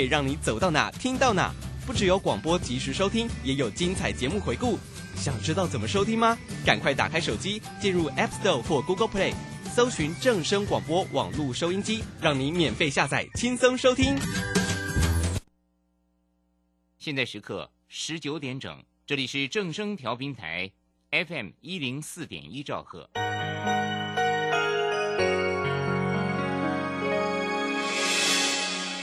可以让你走到哪听到哪。不只有广播及时收听，也有精彩节目回顾。想知道怎么收听吗？赶快打开手机，进入 App Store 或 Google Play，搜寻正声广播网络收音机，让你免费下载，轻松收听。现在时刻十九点整，这里是正声调频台 FM 一零四点一兆赫。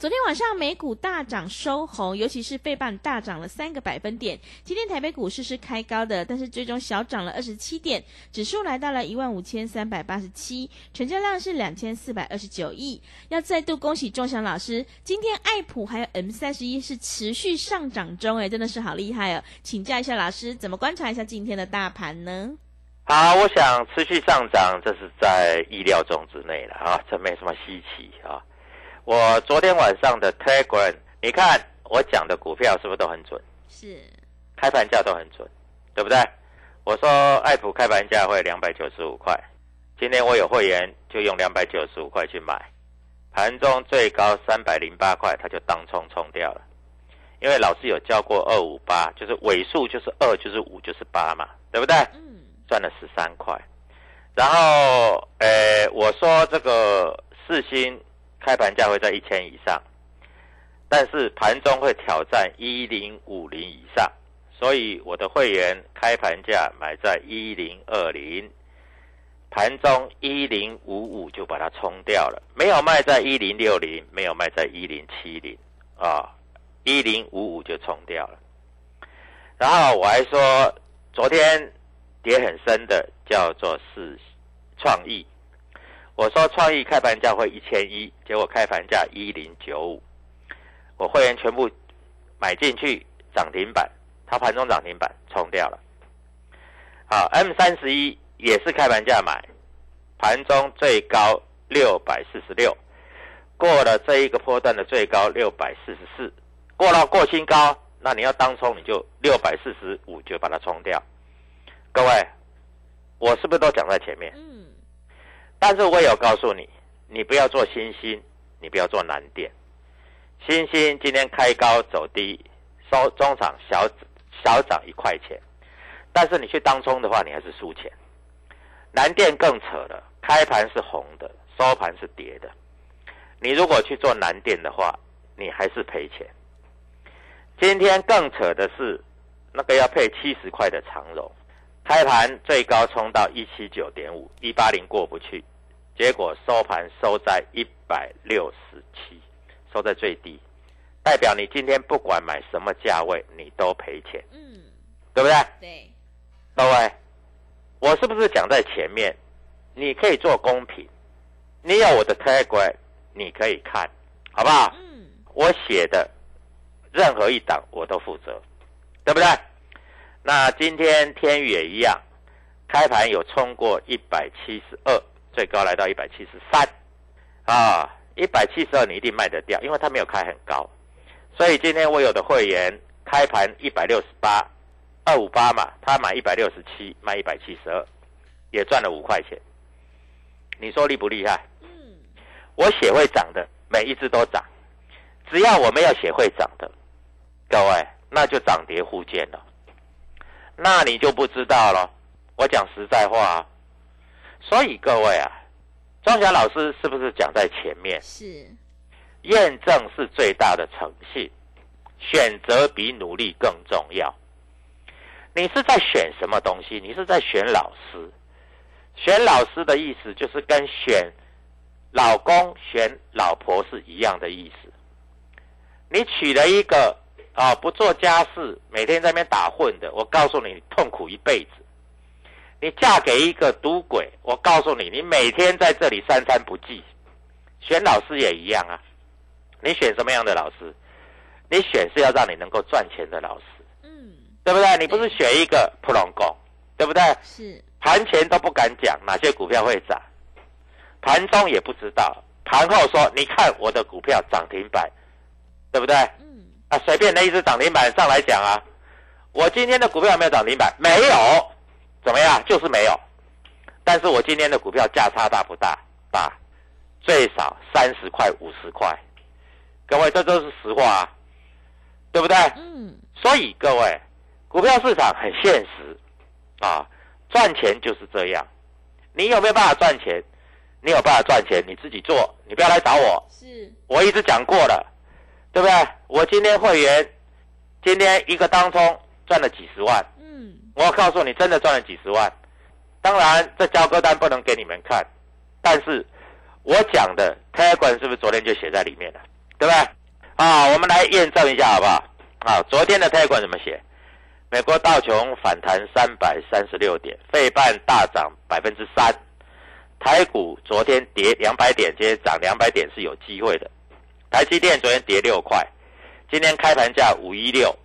昨天晚上美股大涨收红，尤其是费半大涨了三个百分点。今天台北股市是开高的，但是最终小涨了二十七点，指数来到了一万五千三百八十七，成交量是两千四百二十九亿。要再度恭喜钟祥老师，今天爱普还有 M 三十一是持续上涨中，哎，真的是好厉害哦！请教一下老师，怎么观察一下今天的大盘呢？好，我想持续上涨，这是在意料中之内了啊，这没什么稀奇啊。我昨天晚上的 Telegram，你看我讲的股票是不是都很准？是，开盘价都很准，对不对？我说爱普开盘价会两百九十五块，今天我有会员就用两百九十五块去买，盘中最高三百零八块，他就当冲冲掉了。因为老师有教过二五八，就是尾数就是二就是五就是八嘛，对不对？嗯，赚了十三块。然后，呃，我说这个四星。开盘价会在一千以上，但是盘中会挑战一零五零以上，所以我的会员开盘价买在一零二零，盘中一零五五就把它冲掉了，没有卖在一零六零，没有卖在一零七零，啊，一零五五就冲掉了。然后我还说，昨天跌很深的叫做是创意。我说创意开盘价会一千一，结果开盘价一零九五，我会员全部买进去涨停板，它盘中涨停板冲掉了。好，M 三十一也是开盘价买，盘中最高六百四十六，过了这一个波段的最高六百四十四，过了过新高，那你要当冲你就六百四十五就把它冲掉。各位，我是不是都讲在前面？嗯但是我有告诉你，你不要做新兴，你不要做蓝电。新兴今天开高走低，收中场小小涨一块钱，但是你去当冲的话，你还是输钱。蓝电更扯了，开盘是红的，收盘是跌的。你如果去做蓝电的话，你还是赔钱。今天更扯的是，那个要配七十块的长荣，开盘最高冲到一七九点五，一八零过不去。结果收盘收在一百六十七，收在最低，代表你今天不管买什么价位，你都赔钱，嗯，对不对？对，各位，我是不是讲在前面？你可以做公平，你有我的 Telegram，你可以看，好不好？嗯，我写的任何一档我都负责，对不对？那今天天宇也一样，开盘有冲过一百七十二，最高来到一百七十三，啊，一百七十二你一定卖得掉，因为它没有开很高，所以今天我有的会员开盘一百六十八，二五八嘛，他买一百六十七，卖一百七十二，也赚了五块钱。你说厉不厉害？嗯，我写会涨的，每一只都涨，只要我没有写会涨的，各位那就涨跌互见了，那你就不知道了。我讲实在话啊，所以各位啊，庄霞老师是不是讲在前面？是，验证是最大的诚信，选择比努力更重要。你是在选什么东西？你是在选老师。选老师的意思就是跟选老公、选老婆是一样的意思。你娶了一个啊不做家事、每天在那边打混的，我告诉你，你痛苦一辈子。你嫁给一个赌鬼，我告诉你，你每天在这里三餐不继。选老师也一样啊，你选什么样的老师？你选是要让你能够赚钱的老师，嗯，对不对？你不是选一个普通工，对不对？是，盘前都不敢讲哪些股票会涨，盘中也不知道，盘后说你看我的股票涨停板，对不对？嗯，啊，随便那一只涨停板上来讲啊，我今天的股票有没有涨停板？没有，怎么样？就是没有。但是我今天的股票价差大不大？大，最少三十块、五十块。各位，这都是实话啊，对不对？嗯，所以各位，股票市场很现实啊，赚钱就是这样。你有没有办法赚钱？你有办法赚钱，你自己做，你不要来找我。是，我一直讲过了，对不对？我今天会员今天一个当中赚了几十万，嗯，我告诉你，真的赚了几十万。当然，这交割单不能给你们看，但是我讲的台股是不是昨天就写在里面了？对不对？啊，我们来验证一下好不好？啊，昨天的台股怎么写？美国道琼反弹三百三十六点，费半大涨百分之三，台股昨天跌两百点，今天涨两百点是有机会的。台积电昨天跌六块，今天开盘价五一六，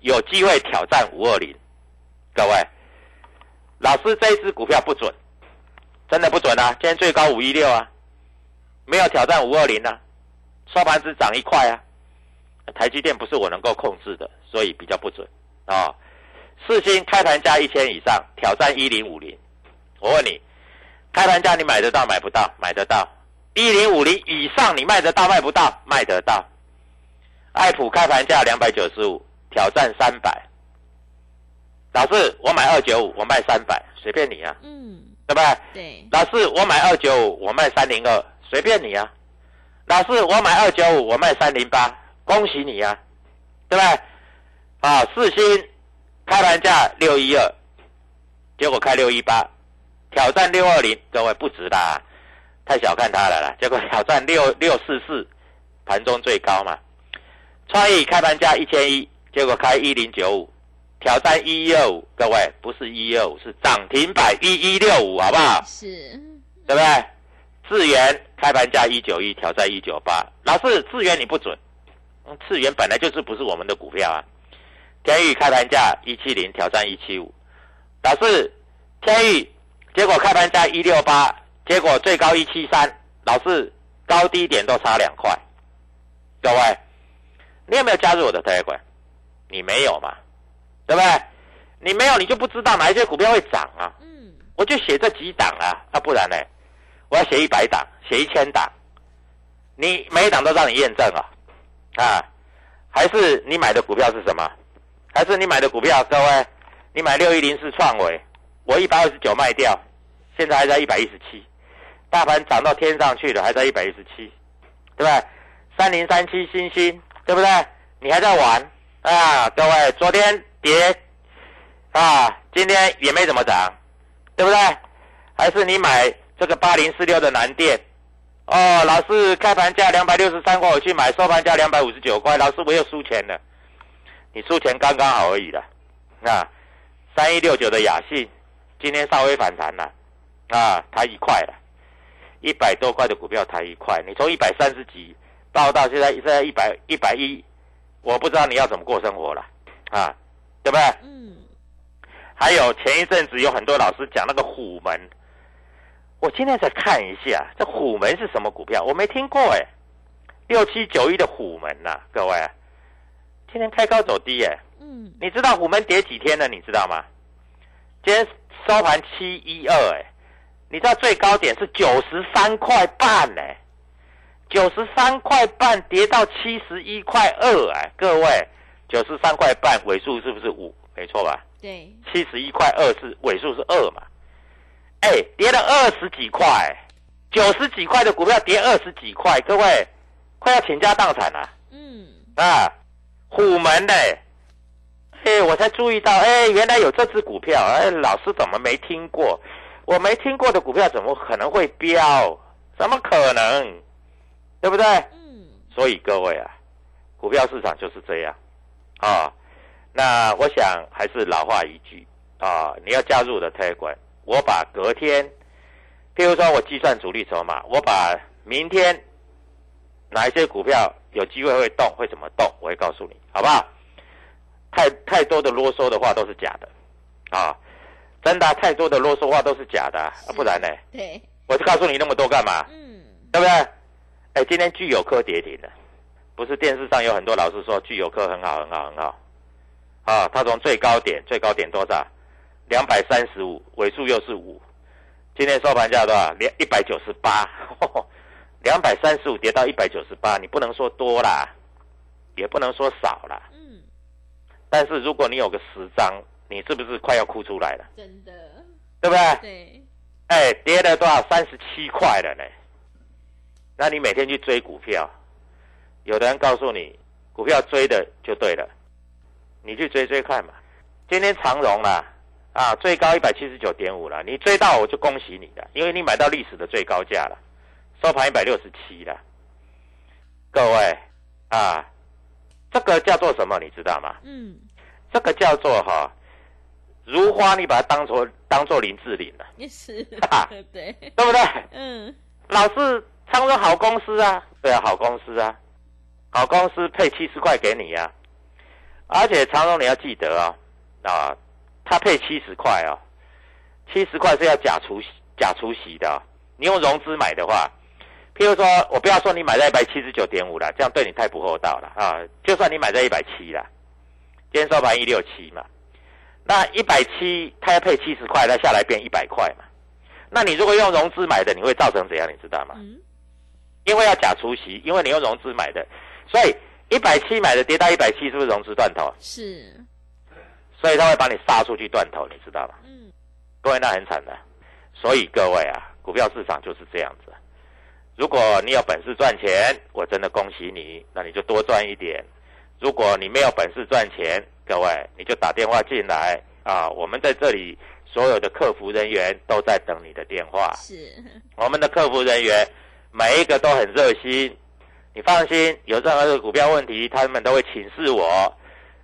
有机会挑战五二零。各位，老师这一支股票不准，真的不准啊！今天最高五一六啊，没有挑战五二零啊，收盘只涨一块啊。台积电不是我能够控制的，所以比较不准啊。四星开盘价一千以上，挑战一零五零。我问你，开盘价你买得到买不到？买得到。一零五零以上你卖得到卖不到？卖得到。爱普开盘价两百九十五，挑战三百。老师，我买二九五，我卖三百，随便你啊，嗯，对不对？对，老师，我买二九五，我卖三零二，随便你啊。老师，我买二九五，我卖三零八，恭喜你啊，对不对？啊，四星开盘价六一二，结果开六一八，挑战六二零，各位不值啦，太小看它了啦。结果挑战六六四四，盘中最高嘛。创意开盘价一千一，结果开一零九五，挑战一一二五，各位不是一一二五，是涨停板一一六五，好不好？是，对不对？智源开盘价一九一，挑战一九八。老师，智源你不准，嗯智源本来就是不是我们的股票啊。天宇开盘价一七零，挑战一七五。老师，天宇结果开盘价一六八，结果最高一七三。老师，高低点都差两块。各位，你有没有加入我的 Telegram？你没有嘛？对不对？你没有，你就不知道哪一些股票会涨啊。嗯，我就写这几档啊，啊，不然呢？我要写一百档，写一千档，你每一档都让你验证啊，啊，还是你买的股票是什么？还是你买的股票，各位，你买六一零四创维，我一百二十九卖掉，现在还在一百一十七，大盘涨到天上去了，还在一百一十七，对不对？三零三七星星，对不对？你还在玩啊，各位，昨天跌啊，今天也没怎么涨，对不对？还是你买这个八零四六的南电？哦，老师开盘价两百六十三块，我去买，收盘价两百五十九块，老师我又输钱了。你输钱刚刚好而已了。啊，三一六九的雅信今天稍微反弹了，啊，抬一块了，一百多块的股票抬一块，你从一百三十几报到现在现在一百一百一，我不知道你要怎么过生活了啊，对不对？嗯，还有前一阵子有很多老师讲那个虎门，我今天再看一下，这虎门是什么股票？我没听过哎，六七九一的虎门呐、各位，今天开高走低哎，嗯，你知道虎门跌几天了？你知道吗？今天收盘七一二哎，你知道最高点是九十三块半哎，九十三块半跌到七十一块二哎，各位，九十三块半尾数是不是五？没错吧？对，七十一块二是尾数是二嘛？哎，跌了二十几块，九十几块的股票跌二十几块，各位快要倾家荡产了嗯，啊！虎门呢？哎，我才注意到，哎，原来有这只股票，哎，老师怎么没听过？我没听过的股票怎么可能会飙？怎么可能？对不对？嗯，所以各位啊，股票市场就是这样啊。那我想还是老话一句啊，你要加入我的 Telegram，我把隔天，譬如说我计算主力筹码，我把明天哪一些股票有机会会动，会怎么动，我会告诉你，好不好？太太多的啰嗦的话都是假的啊，真的啊、太多的啰嗦话都是假的不然呢？对，我就告诉你那么多干嘛？嗯，对不对？哎，今天具有科跌停了，不是电视上有很多老师说具有科很好很好很好，啊，它从最高点最高点多少？两百三十五，尾数又是五，今天收盘价多少？两一百九十八，两百三十五跌到一百九十八，你不能说多啦，也不能说少啦，嗯，但是如果你有个十张，你是不是快要哭出来了？真的，对不对？对，哎，跌了多少？三十七块了呢。那你每天去追股票，有的人告诉你，股票追的就对了，你去追追看嘛。今天长荣啦，啊，最高一百七十九点五了，你追到我就恭喜你了，因为你买到历史的最高价了，收盘一百六十七了。各位啊，这个叫做什么？你知道吗？嗯，这个叫做哈、如花，你把它当做当做林志玲了，也是哈，对，对不对？嗯，老是长荣好公司啊，对啊，好公司啊，好公司配七十块给你呀、而且长荣你要记得哦，啊，他配七十块哦，七十块是要假除息假除息的、哦，你用融资买的话，譬如说我不要说你买在一百七十九点五了，这样对你太不厚道了啊，就算你买在一百七了，今天收盘一六七嘛，那一百七他要配七十块，那下来变一百块嘛。那你如果用融资买的，你会造成怎样？你知道吗？嗯，因为要假除息，因为你用融资买的，所以一百七买的跌到一百七，是不是融资断头？是，所以他会把你杀出去断头，你知道吗？嗯，各位，那很惨的。所以各位啊，股票市场就是这样子。如果你有本事赚钱，我真的恭喜你，那你就多赚一点。如果你没有本事赚钱，各位你就打电话进来啊，我们在这里所有的客服人员都在等你的电话。是，我们的客服人员每一个都很热心，你放心，有任何的股票问题，他们都会请示我，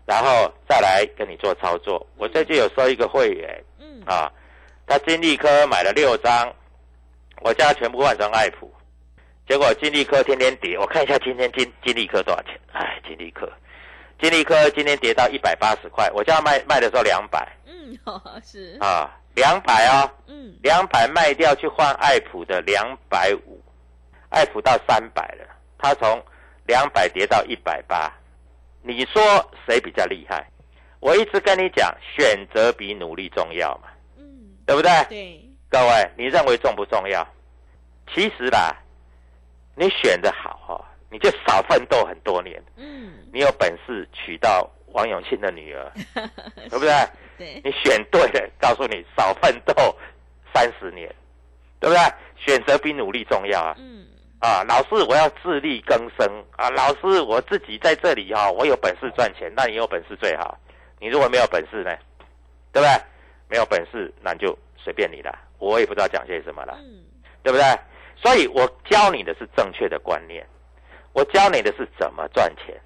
然后再来跟你做操作。我最近有收一个会员嗯，啊，他金利科买了六张，我叫他全部换成爱普，结果金利科天天跌，我看一下今天金金利科多少钱？哎，金利科，金利科今天跌到一百八十块，我叫他卖卖的时候两百。嗯，哦，是，啊，两百啊。嗯，两百卖掉去换爱普的两百五，爱普到三百了，它从两百跌到一百八，你说谁比较厉害？我一直跟你讲，选择比努力重要嘛，嗯，对不对？对，各位，你认为重不重要？其实啦，你选的好哈、哦，你就少奋斗很多年，嗯，你有本事娶到王永庆的女儿，对不对？对，你选对了，告诉你少奋斗三十年，对不对？选择比努力重要啊！嗯，啊，老师，我要自力更生啊！老师，我自己在这里哈、我有本事赚钱，那你有本事最好。你如果没有本事呢，对不对？没有本事，那你就随便你了，我也不知道讲些什么了，嗯，对不对？所以我教你的是正确的观念，我教你的是怎么赚钱。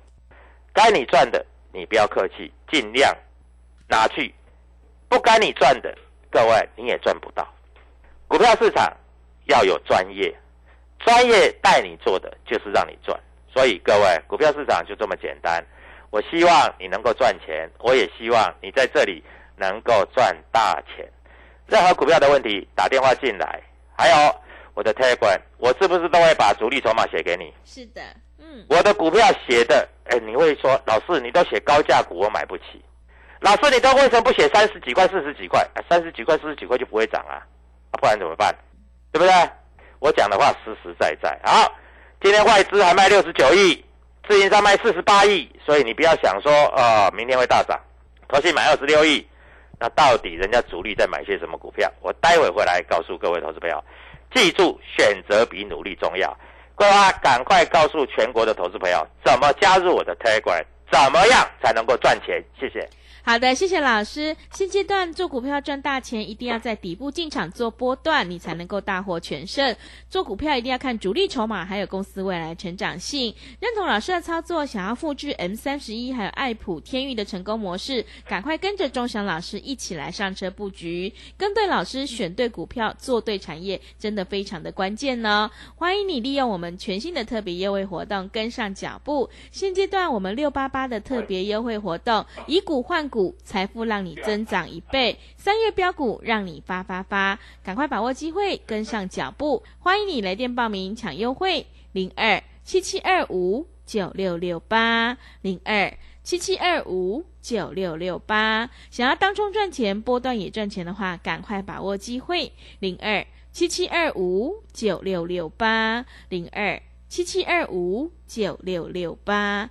该你赚的，你不要客气，尽量拿去；不该你赚的，各位你也赚不到。股票市场要有专业，专业带你做的就是让你赚，所以各位，股票市场就这么简单。我希望你能够赚钱，我也希望你在这里能够赚大钱。任何股票的问题，打电话进来。还有我的 Telegram，我是不是都会把主力筹码写给你？是的，嗯，我的股票写的，哎，你会说老师，你都写高价股，我买不起。老师，你都为什么不写三十几块、四十几块？三十几块、四十几块就不会涨啊？不然怎么办？对不对？我讲的话实实在在。好，今天外资还卖六十九亿。自营商卖四十八亿，所以你不要想说，呃，明天会大涨。投信买二十六亿，那到底人家主力在买些什么股票？我待会回来告诉各位投资朋友。记住，选择比努力重要。各位赶快告诉全国的投资朋友，怎么加入我的 Telegram，怎么样才能够赚钱？谢谢。好的，谢谢老师。现阶段做股票赚大钱，一定要在底部进场做波段，你才能够大获全胜。做股票一定要看主力筹码，还有公司未来成长性。认同老师的操作，想要复制 M 三十一还有爱普、天域的成功模式，赶快跟着钟祥老师一起来上车布局。跟对老师，选对股票，做对产业，真的非常的关键呢。欢迎你利用我们全新的特别优惠活动跟上脚步。现阶段我们六八八的特别优惠活动，以股换股。股财富让你增长一倍，三月标股让你发发发，赶快把握机会，跟上脚步。欢迎你来电报名抢优惠，零二七七二五九六六八，零二七七二五九六六八。想要当中赚钱，波段也赚钱的话，赶快把握机会，零二七七二五九六六八，零二七七二五九六六八。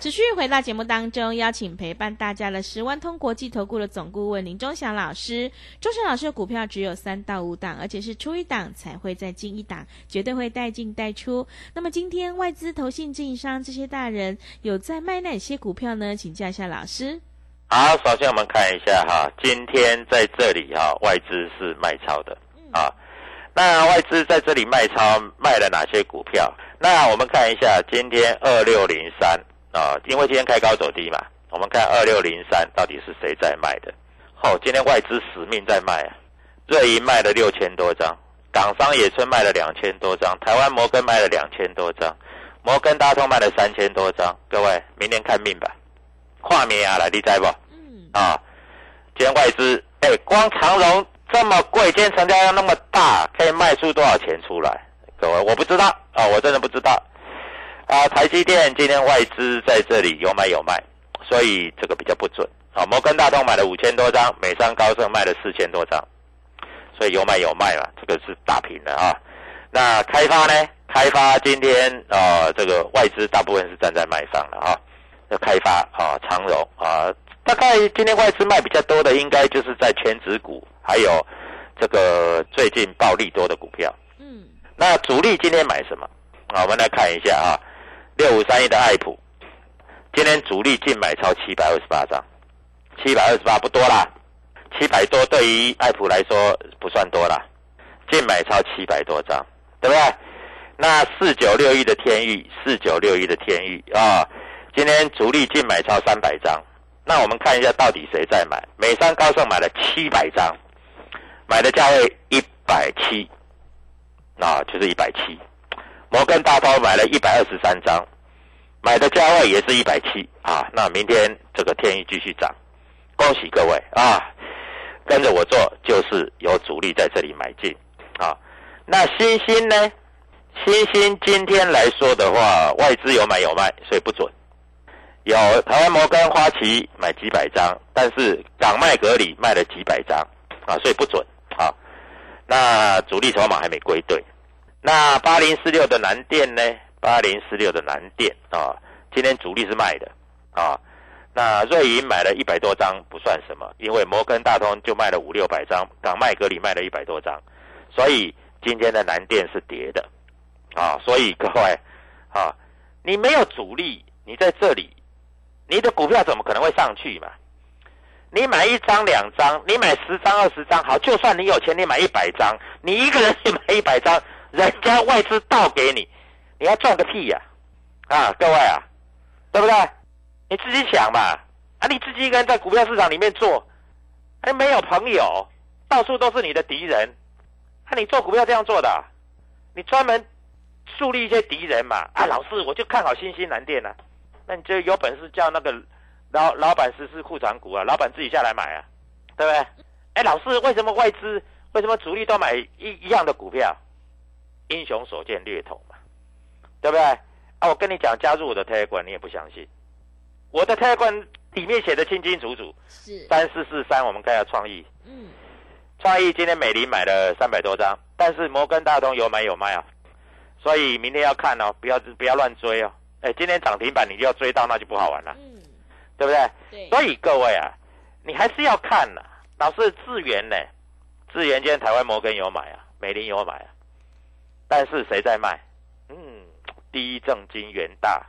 持续回到节目当中，邀请陪伴大家的是万通国际投顾的总顾问林忠祥老师。忠祥老师的股票只有三到五档，而且是出一档才会再进一档，绝对会带进带出。那么今天外资、投信、运营商这些大人有在卖哪些股票呢？请教一下老师。好，首先我们看一下哈，今天在这里哈，外资是卖超的啊。那外资在这里卖超卖了哪些股票？那我们看一下今天二六零三啊，因为今天开高走低嘛，我们看二六零三到底是谁在卖的？哦，今天外资死命在卖啊，瑞银卖了六千多张，港商野村卖了两千多张，台湾摩根卖了两千多张，摩根大通卖了三千多张。各位，明天看命吧。跨年啊，来，你在不？嗯。啊，今天外资，哎，光长荣这么贵，今天成交量那么大，可以卖出多少钱出来？各位，我不知道啊，我真的不知道。啊，台积电今天外资在这里有买有卖，所以这个比较不准。啊，摩根大通买了五千多张，美商高盛卖了四千多张，所以有买有卖嘛，这个是打平的啊。那开发呢？开发今天啊，这个外资大部分是站在卖方的啊。的开发啊，长荣啊，大概今天外资卖比较多的，应该就是在全指股，还有这个最近暴利多的股票。嗯，那主力今天买什么？啊，我们来看一下啊，六五三一的爱普，今天主力净买超七百二十八张，七百二十八不多啦，七百多对于爱普来说不算多啦，净买超七百多张，对不对？那四九六一的天域，四九六一的天域啊。今天主力净买超三百张，那我们看一下到底谁在买？美商高盛买了七百张，买的价位一百七，啊，就是一百七。摩根大通买了一百二十三张，买的价位也是一百七啊。那明天这个天宇继续涨，恭喜各位啊！跟着我做就是有主力在这里买进啊。那星星呢？星星今天来说的话，外资有买有卖，所以不准。有台湾摩根花旗买几百张，但是港卖格里卖了几百张啊，所以不准啊。那主力筹码还没归队。那八零四六的南电呢？八零四六的南电啊，今天主力是卖的啊。那瑞银买了一百多张，不算什么，因为摩根大通就卖了五六百张，港麦格里卖了一百多张，所以今天的南电是跌的啊。所以各位啊，你没有主力，你在这里，你的股票怎么可能会上去嘛？你买一张两张，你买十张二十张，好，就算你有钱，你买一百张，你一个人 去买一百张。人家外资倒给你，你还赚个屁呀！啊，各位啊，对不对？你自己想嘛，啊，你自己一个人在股票市场里面做，还没有朋友，到处都是你的敌人，啊，你做股票这样做的，你专门树立一些敌人嘛？啊，老师，我就看好新兴蓝电呢，那你就有本事叫那个老老板实施库存股啊，老板自己下来买啊，对不对？哎，老师，为什么外资为什么主力都买一一样的股票？英雄所见略同嘛，对不对？啊，我跟你讲，加入我的特管，你也不相信。我的特管里面写的清清楚楚，是三四四三。我们看下创意，嗯，创意今天美林买了三百多张，但是摩根大通有买有卖啊，所以明天要看哦，不要不要乱追哦。哎，今天涨停板你就要追到，那就不好玩了，嗯，对不对？对，所以各位啊，你还是要看呐。老是智源呢，智源今天台湾摩根有买啊，美林有买啊。但是谁在卖？嗯，第一正金元大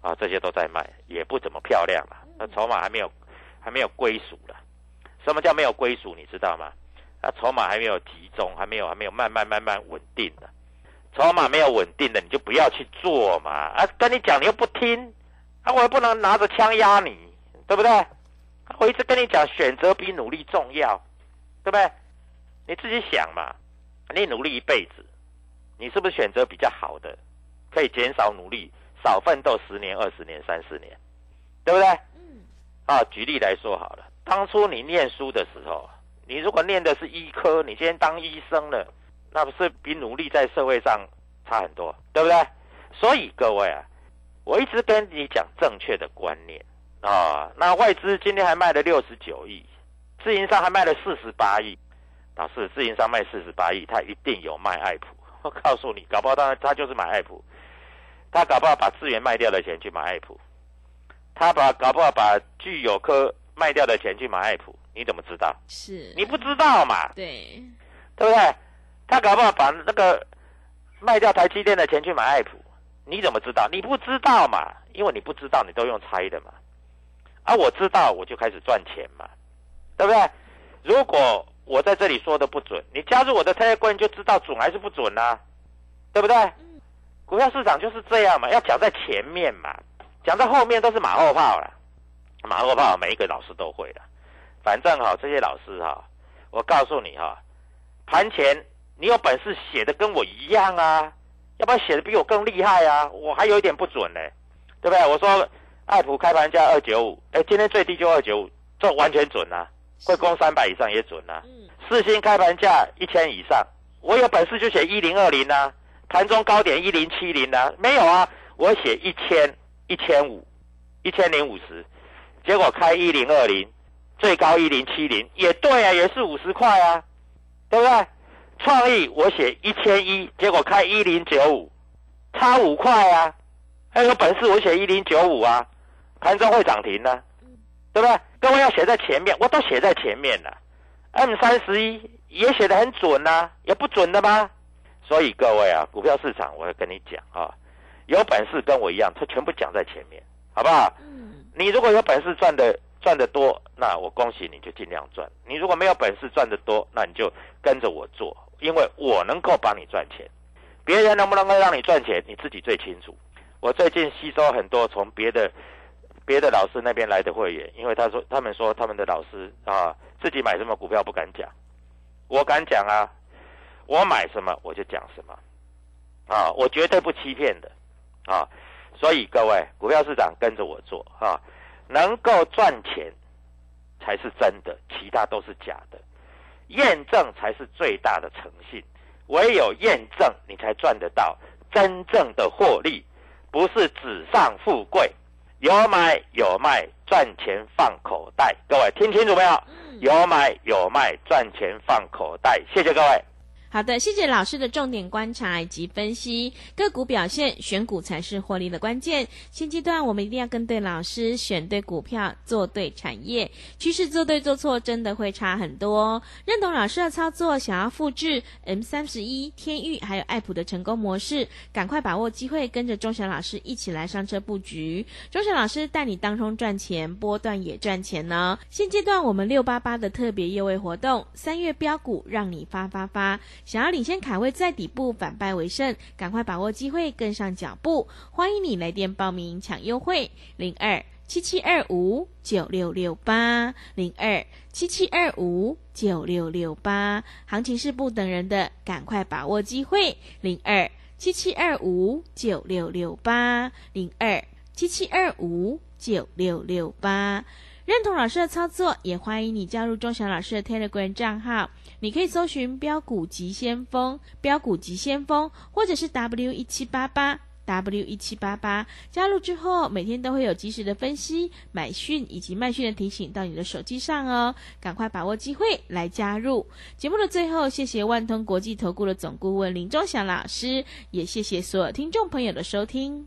啊，这些都在卖，也不怎么漂亮了。那筹码还没有，还没有归属了。什么叫没有归属？你知道吗？那筹码还没有集中，还没有，还没有慢慢慢慢稳定的。筹码没有稳定的，你就不要去做嘛。啊，跟你讲你又不听，啊，我又不能拿着枪压你，对不对？我一直跟你讲，选择比努力重要，对不对？你自己想嘛，你努力一辈子。你是不是选择比较好的，可以减少努力，少奋斗十年、二十年、三十年，对不对？嗯。啊，举例来说好了，当初你念书的时候，你如果念的是医科，你今天当医生了，那不是比努力在社会上差很多，对不对？所以各位啊，我一直跟你讲正确的观念啊。那外资今天还卖了六十九亿，自营商还卖了四十八亿，老师，自营商卖四十八亿，他一定有卖爱普。我告诉你，搞不好当然他就是买爱普，他搞不好把资源卖掉的钱去买爱普，他把搞不好把具有科卖掉的钱去买爱普，你怎么知道？是你不知道嘛？对，对不对？他搞不好把那个卖掉台积电的钱去买爱普，你怎么知道？你不知道嘛？因为你不知道，你都用猜的嘛。啊，我知道，我就开始赚钱嘛，对不对？如果我在这里说的不准，你加入我的特约会员就知道准还是不准啦，对不对？股票市场就是这样嘛，要讲在前面嘛，讲到后面都是马后炮了。马后炮每一个老师都会的，反正哈这些老师哈，我告诉你哈，盘前你有本事写的跟我一样啊，要不然写的比我更厉害啊，我还有一点不准呢，对不对？我说爱普开盘价二九五，哎，今天最低就二九五，这完全准啊。会攻三百以上也准啊，四星开盘价一千以上，我有本事就写一零二零啊，盘中高点一零七零啊，没有啊，我写一千一千五，一千零五十，结果开一零二零，最高一零七零，也对啊，也是五十块啊，对不对？创意我写一千一，结果开一零九五，差五块啊，还有本事我写一零九五啊，盘中会涨停呢。对不对？各位要写在前面，我都写在前面了。M 三十一也写的很准呐，也不准的吗？所以各位啊，股票市场我要跟你讲啊，有本事跟我一样，他全部讲在前面，好不好？嗯。你如果有本事赚的赚的多，那我恭喜你就尽量赚。你如果没有本事赚的多，那你就跟着我做，因为我能够帮你赚钱。别人能不能够让你赚钱，你自己最清楚。我最近吸收很多从别的别的老师那边来的会员，因为他说他们说他们的老师啊自己买什么股票不敢讲，我敢讲啊，我买什么我就讲什么。啊，我绝对不欺骗的。啊，所以各位股票市场跟着我做啊，能够赚钱才是真的，其他都是假的，验证才是最大的诚信，唯有验证你才赚得到真正的获利。不是纸上富贵，有买有卖，赚钱放口袋。各位听清楚没有？有买有卖，赚钱放口袋。谢谢各位。好的，谢谢老师的重点观察以及分析个股表现，选股才是获利的关键。现阶段我们一定要跟对老师，选对股票，做对产业，趋势做对做错真的会差很多。认同老师的操作，想要复制 M 三十一、天域还有爱普的成功模式，赶快把握机会，跟着钟祥老师一起来上车布局。钟祥老师带你当中赚钱，波段也赚钱呢。现阶段我们六八八的特别优惠活动，三月标股让你发发发。想要领先卡位在底部反败为胜，赶快把握机会跟上脚步。欢迎你来电报名抢优惠，零二七七二五九六六八零二七七二五九六六八。行情是不等人的，赶快把握机会，零二七七二五九六六八零二七七二五九六六八。认同老师的操作，也欢迎你加入钟祥老师的 Telegram 账号。你可以搜寻“标股急先锋”、“标股急先锋”，或者是 W 一七八八 W 一七八八。加入之后，每天都会有及时的分析、买讯以及卖讯的提醒到你的手机上哦。赶快把握机会来加入。节目的最后，谢谢万通国际投顾的总顾问林钟祥老师，也谢谢所有听众朋友的收听。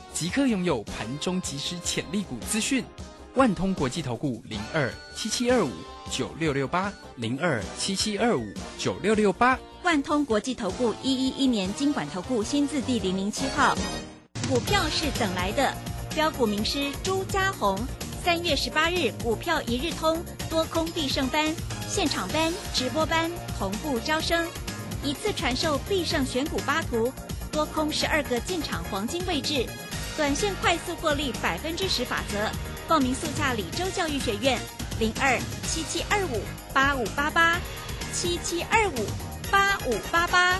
即刻拥有盘中即时潜力股资讯，万通国际投顾零二七七二五九六六八零二七七二五九六六八，万通国际投顾一一一年经管投顾新字第零零七号，股票是等来的，标股名师朱家红，三月十八日股票一日通多空必胜班，现场班直播班同步招生，一次传授必胜选股八图，多空十二个进场黄金位置。短线快速获利百分之十法则，报名速洽李州教育学院零二七七二五八五八八七七二五八五八八。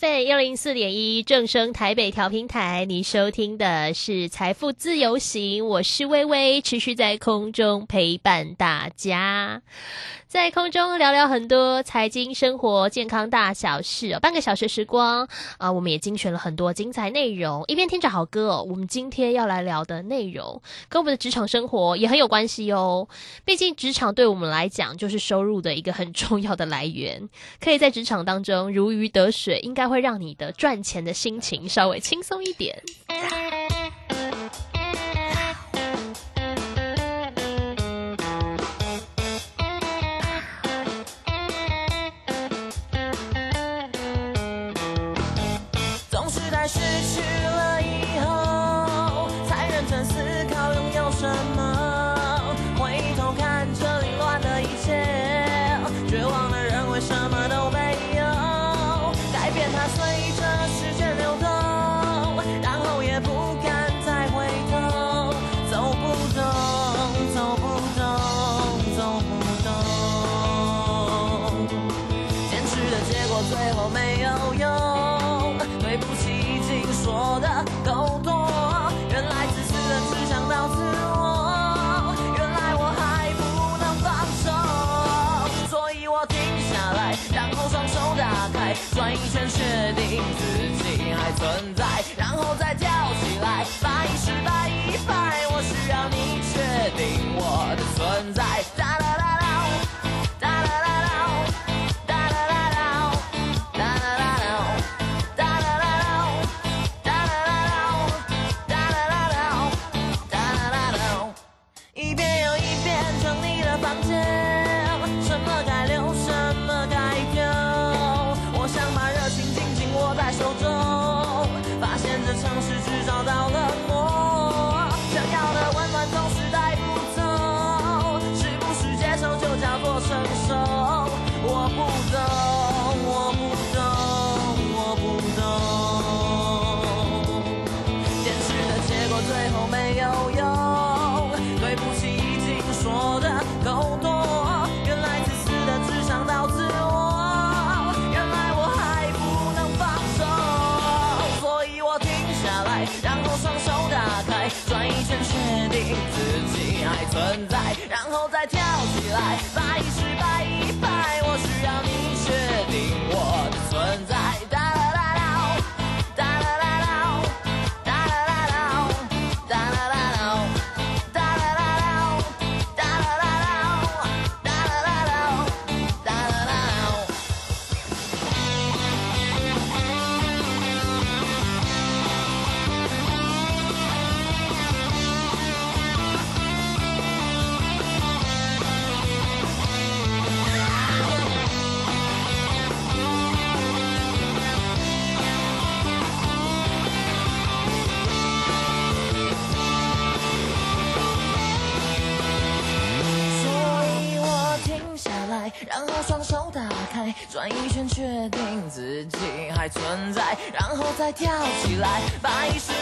FM 幺零四点一正声台北调频台，您收听的是财富自由行，我是微微，持续在空中陪伴大家，在空中聊聊很多财经、生活、健康大小事哦。半个小时时光啊，我们也精选了很多精彩内容，一边听着好歌哦。我们今天要来聊的内容跟我们的职场生活也很有关系哦。毕竟职场对我们来讲就是收入的一个很重要的来源，可以在职场当中如鱼得水，应该会让你的赚钱的心情稍微轻松一点。失去。在。起来，还存在，然后再跳起来，把一十